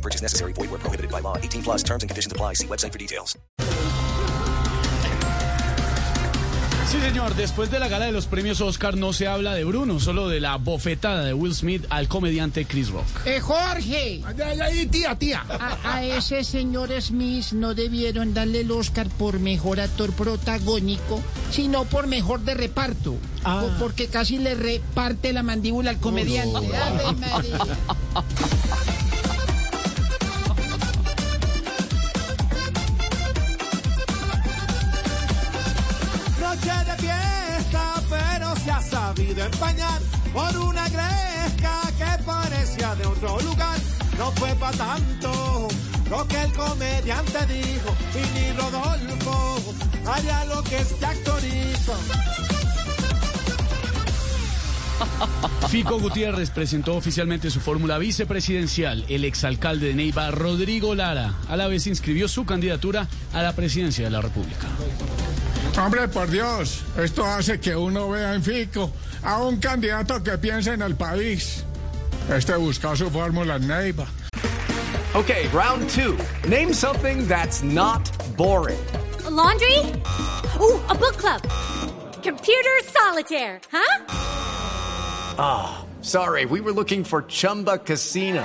No purchase necessary. Void where prohibited by law. 18 plus terms and conditions apply. See website for details. Sí, señor. Después de la gala de los premios Oscar no se habla de Bruno, solo de la bofetada de Will Smith al comediante Chris Rock. Eh, Jorge, Ay, ay, tía, tía. a, a ese señor Smith no debieron darle el Oscar por mejor actor protagónico, sino por mejor de reparto. Ah. Po- Porque casi le reparte la mandíbula al comediante. Ave María. Noche de fiesta, pero se ha sabido empañar por una gresca que parecía de otro lugar. No fue para tanto lo que el comediante dijo, y ni Rodolfo haría lo que este actor hizo. Fico Gutiérrez presentó oficialmente su fórmula vicepresidencial. El exalcalde de Neiva, Rodrigo Lara, a la vez inscribió su candidatura a la presidencia de la República. Hombre, por Dios, esto hace que uno vea en Fico a un candidato que piense en el país. Este busca su fórmula en Neiva. Okay, round two. Name something that's not boring. A laundry? Ooh, a book club. Computer solitaire, huh? Sorry, we were looking for Chumba Casino.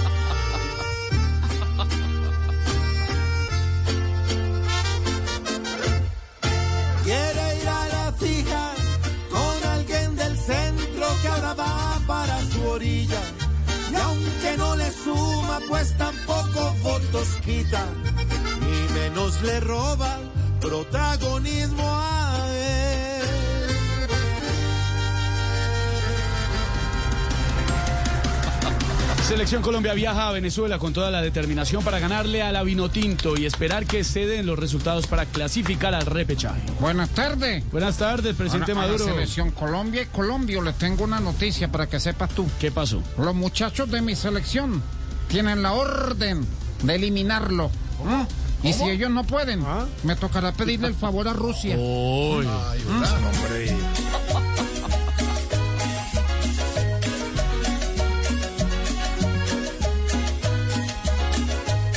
Pues tampoco votos quita. Ni menos le roba protagonismo a él. Selección Colombia viaja a Venezuela con toda la determinación para ganarle a la Vinotinto y esperar que se den los resultados para clasificar al repechaje. Buenas tardes. Buenas tardes, presidente a la Maduro. selección Colombia y Colombia, les tengo una noticia para que sepas tú. ¿Qué pasó? Los muchachos de mi selección tienen la orden de eliminarlo. ¿Mm? Y si ellos no pueden, me tocará pedirle el favor a Rusia. Uy.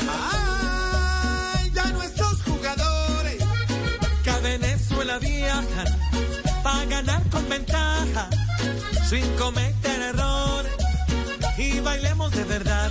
Ay, ya nuestros jugadores que a Venezuela viajan para ganar con ventaja, sin cometer errores y bailemos de verdad